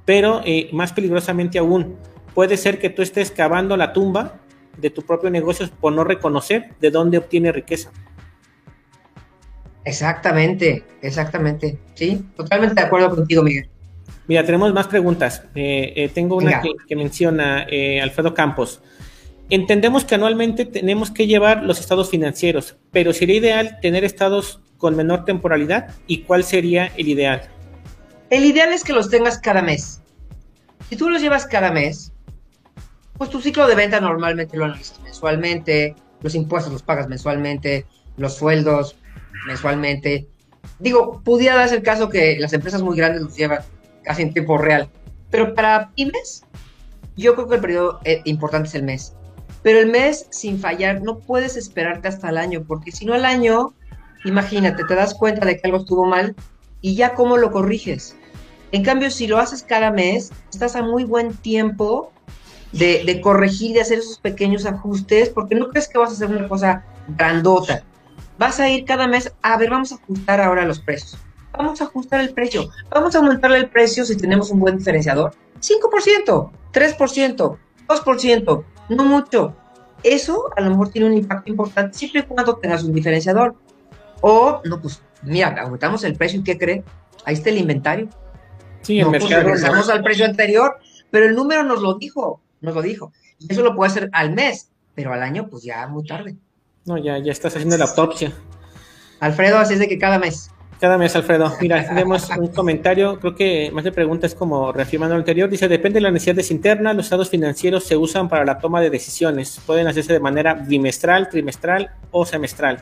Speaker 1: pero más peligrosamente aún, puede ser que tú estés cavando la tumba de tu propio negocio por no reconocer de dónde obtiene riqueza.
Speaker 2: Exactamente, exactamente. Sí, totalmente de acuerdo contigo, Miguel.
Speaker 1: Mira, tenemos más preguntas. Eh, eh, tengo una que, menciona eh, Alfredo Campos. Entendemos que anualmente tenemos que llevar los estados financieros, pero sería ideal tener estados con menor temporalidad. ¿Y cuál sería el ideal?
Speaker 2: El ideal es que los tengas cada mes. Si tú los llevas cada mes, pues tu ciclo de venta normalmente lo analizas mensualmente, los impuestos los pagas mensualmente, los sueldos mensualmente. Digo, pudiera darse el caso que las empresas muy grandes los llevan casi en tiempo real, pero para pymes, yo creo que el periodo eh, importante es el mes. Pero el mes, sin fallar, no puedes esperarte hasta el año, porque si no al año, imagínate, te das cuenta de que algo estuvo mal y ya cómo lo corriges. En cambio, si lo haces cada mes, estás a muy buen tiempo de, corregir, de hacer esos pequeños ajustes, porque no crees que vas a hacer una cosa grandota. Vas a ir cada mes, a ver, vamos a ajustar ahora los precios. Vamos a ajustar el precio. Vamos a aumentarle el precio si tenemos un buen diferenciador. 5%, 3%, 2%, no mucho. Eso a lo mejor tiene un impacto importante siempre y cuando tengas un diferenciador. O, no, pues, mira, aumentamos el precio y ¿qué cree? Ahí está el inventario.
Speaker 1: Sí, el
Speaker 2: pues, mercado. regresamos al precio anterior, pero el número nos lo dijo nos lo dijo. Y eso lo puede hacer al mes, pero al año, pues ya muy tarde.
Speaker 1: No, ya, ya estás haciendo la autopsia.
Speaker 2: Alfredo, así es de que cada mes.
Speaker 1: Cada mes, Alfredo. Mira, tenemos un comentario, creo que más de preguntas como reafirmando lo anterior. Dice, depende de las necesidades internas, los estados financieros se usan para la toma de decisiones. Pueden hacerse de manera bimestral, trimestral o semestral.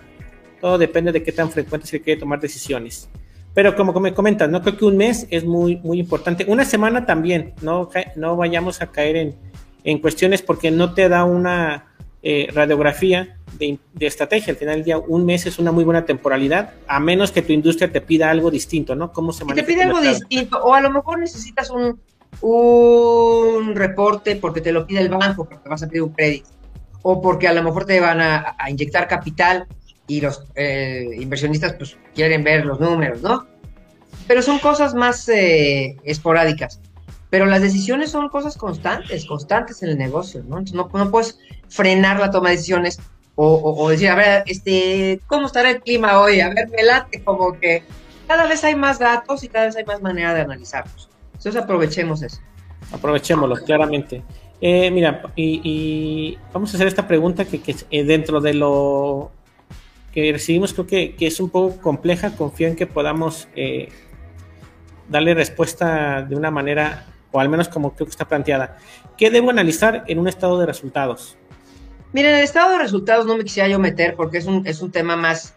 Speaker 1: Todo depende de qué tan frecuente se quiere tomar decisiones. Pero como me comentas, no creo que un mes es muy, muy importante. Una semana también, no, no vayamos a caer en, en cuestiones porque no te da una eh, radiografía de, estrategia. Al final del día, un mes es una muy buena temporalidad, a menos que tu industria te pida algo distinto, ¿no? ¿Cómo se
Speaker 2: Te pide algo distinto, o a lo mejor necesitas un, un reporte porque te lo pide el banco, porque vas a pedir un crédito, o porque a lo mejor te van a, inyectar capital y los eh, inversionistas pues quieren ver los números, ¿no? Pero son cosas más eh, esporádicas. Pero las decisiones son cosas constantes, constantes en el negocio, ¿no? Entonces no, puedes frenar la toma de decisiones o, decir, a ver, este, ¿cómo estará el clima hoy? A ver, me late como que cada vez hay más datos y cada vez hay más manera de analizarlos. Entonces aprovechemos eso.
Speaker 1: Aprovechémoslo, claramente. Eh, mira, y, vamos a hacer esta pregunta que, que eh, dentro de lo que recibimos creo que, que, es un poco compleja. Confío en que podamos eh, darle respuesta de una manera o al menos como creo que está planteada. ¿Qué debo analizar en un estado de resultados?
Speaker 2: Miren, el estado de resultados no me quisiera yo meter porque es un, es un tema más,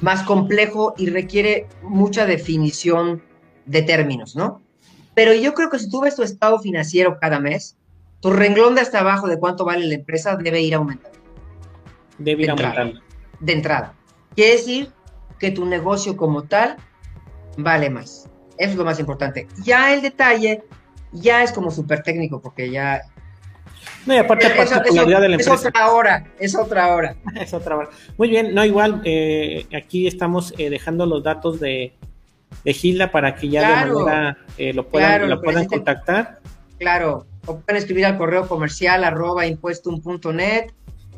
Speaker 2: más complejo y requiere mucha definición de términos, ¿no? Pero yo creo que si tú ves tu estado financiero cada mes, tu renglón de hasta abajo de cuánto vale la empresa debe ir aumentando.
Speaker 1: Debe ir aumentando.
Speaker 2: De entrada. Quiere decir que tu negocio como tal vale más. Eso es lo más importante. Ya el detalle ya es como súper técnico porque ya
Speaker 1: No, y aparte, particularidad de la empresa.
Speaker 2: Es otra hora, es otra hora. [laughs]
Speaker 1: es otra hora. Muy bien, no, igual, eh, aquí estamos eh, dejando los datos de, de Gilda para que ya de manera eh, lo puedan, lo puedan contactar.
Speaker 2: Claro, o pueden escribir al correo comercial arroba impuestum.net.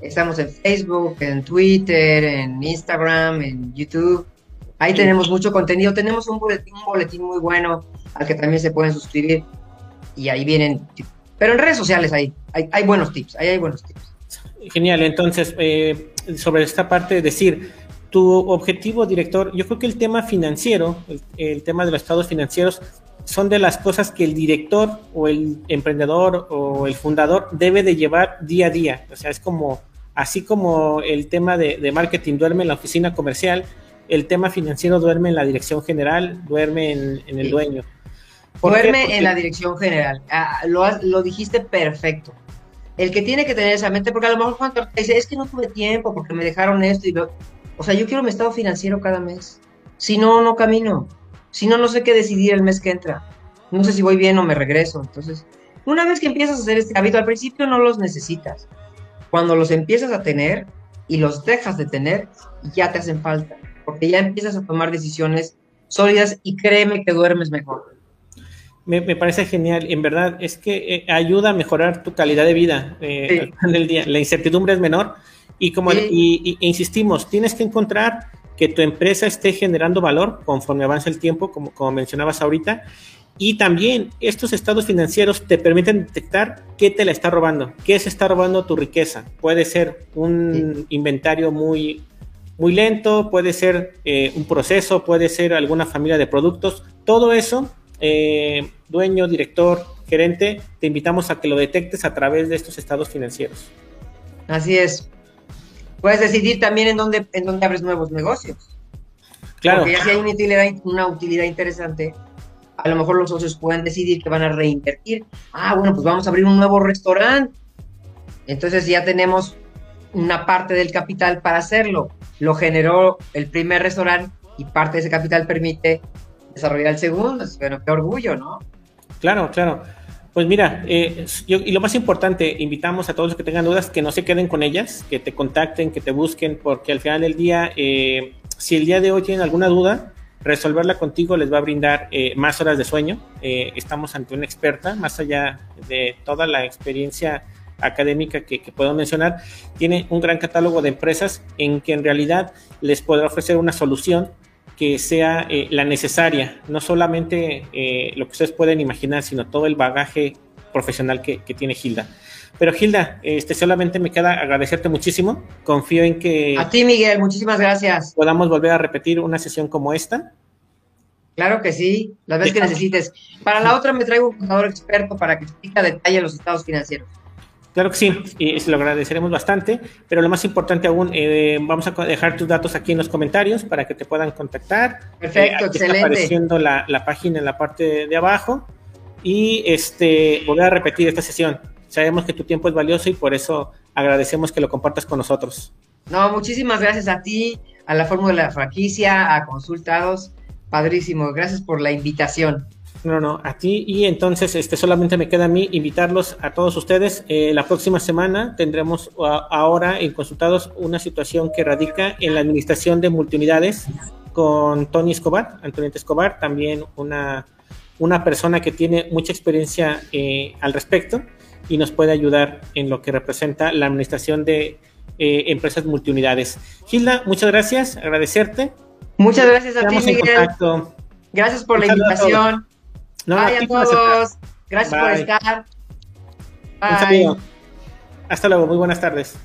Speaker 2: Estamos en Facebook, en Twitter, en Instagram, en YouTube. Ahí tenemos mucho contenido. Tenemos un boletín, un boletín muy bueno al que también se pueden suscribir. Y ahí vienen. Pero en redes sociales hay, hay, buenos tips. Ahí hay buenos tips.
Speaker 1: Genial. Entonces, eh, sobre esta parte, de decir, tu objetivo, director, yo creo que el tema financiero, el, tema de los estados financieros, son de las cosas que el director o el emprendedor o el fundador debe de llevar día a día. O sea, es como, así como el tema de, marketing duerme en la oficina comercial, el tema financiero duerme en la dirección general, duerme en, el dueño.
Speaker 2: Duerme en la dirección general. Ah, lo, lo dijiste perfecto. El que tiene que tener esa mente, porque a lo mejor cuando te dice, es que no tuve tiempo porque me dejaron esto y lo, o sea, yo quiero mi estado financiero cada mes. Si no, no camino. Si no, no sé qué decidir el mes que entra. No sé si voy bien o me regreso. Entonces, una vez que empiezas a hacer este hábito, al principio no los necesitas. Cuando los empiezas a tener y los dejas de tener, ya te hacen falta. Porque ya empiezas a tomar decisiones sólidas y créeme que duermes mejor.
Speaker 1: Me, parece genial. En verdad, es que eh, ayuda a mejorar tu calidad de vida eh, día. La incertidumbre es menor y como y, insistimos, tienes que encontrar que tu empresa esté generando valor conforme avanza el tiempo, como, como mencionabas ahorita. Y también estos estados financieros te permiten detectar qué te la está robando, qué se está robando tu riqueza. Puede ser un inventario muy, muy lento, puede ser eh, un proceso, puede ser alguna familia de productos. Todo eso, eh, dueño, director, gerente, te invitamos a que lo detectes a través de estos estados financieros.
Speaker 2: Así es. Puedes decidir también en dónde, en dónde abres nuevos negocios.
Speaker 1: Claro.
Speaker 2: Porque ya si hay una utilidad, una utilidad interesante, a lo mejor los socios pueden decidir que van a reinvertir. Ah, bueno, pues vamos a abrir un nuevo restaurante. Entonces ya tenemos una parte del capital para hacerlo. Lo generó el primer restaurante y parte de ese capital permite desarrollar el segundo. Bueno, qué orgullo, ¿no?
Speaker 1: Claro, claro. Pues mira, eh, y lo más importante, invitamos a todos los que tengan dudas que no se queden con ellas, que te contacten, que te busquen, porque al final del día, eh, si el día de hoy tienen alguna duda, resolverla contigo les va a brindar eh, más horas de sueño. estamos ante una experta, más allá de toda la experiencia académica que, que puedo mencionar, tiene un gran catálogo de empresas en que en realidad les podrá ofrecer una solución que sea eh, la necesaria, no solamente eh, lo que ustedes pueden imaginar, sino todo el bagaje profesional que, tiene Gilda. Pero Gilda, este, solamente me queda agradecerte muchísimo. Confío en que...
Speaker 2: A ti, Miguel, muchísimas gracias.
Speaker 1: Podamos volver a repetir una sesión como esta.
Speaker 2: Claro que sí, las veces que necesites. Para la otra me traigo un contador experto para que explique a detalle los estados financieros.
Speaker 1: Claro que sí, y se lo agradeceremos bastante, pero lo más importante aún, eh, vamos a dejar tus datos aquí en los comentarios para que te puedan contactar.
Speaker 2: Perfecto,
Speaker 1: eh,
Speaker 2: excelente.
Speaker 1: Está apareciendo la, la, página en la parte de abajo y este, volver a repetir esta sesión. Sabemos que tu tiempo es valioso y por eso agradecemos que lo compartas con nosotros.
Speaker 2: No, muchísimas gracias a ti, a la Fórmula de la Franquicia, a Consultados. Padrísimo, gracias por la invitación.
Speaker 1: No, no, a ti y entonces este solamente me queda a mí invitarlos a todos ustedes. Eh, la próxima semana tendremos ahora en consultados una situación que radica en la administración de multiunidades con Tony Escobar, Antonieta Escobar, también una, una persona que tiene mucha experiencia eh, al respecto y nos puede ayudar en lo que representa la administración de eh, empresas multiunidades. Gilda, muchas gracias, agradecerte.
Speaker 2: Muchas gracias a ti, Miguel. Gracias por la invitación. No, Bye a todos. Gracias por estar.
Speaker 1: Bye. Hasta luego. Muy buenas tardes.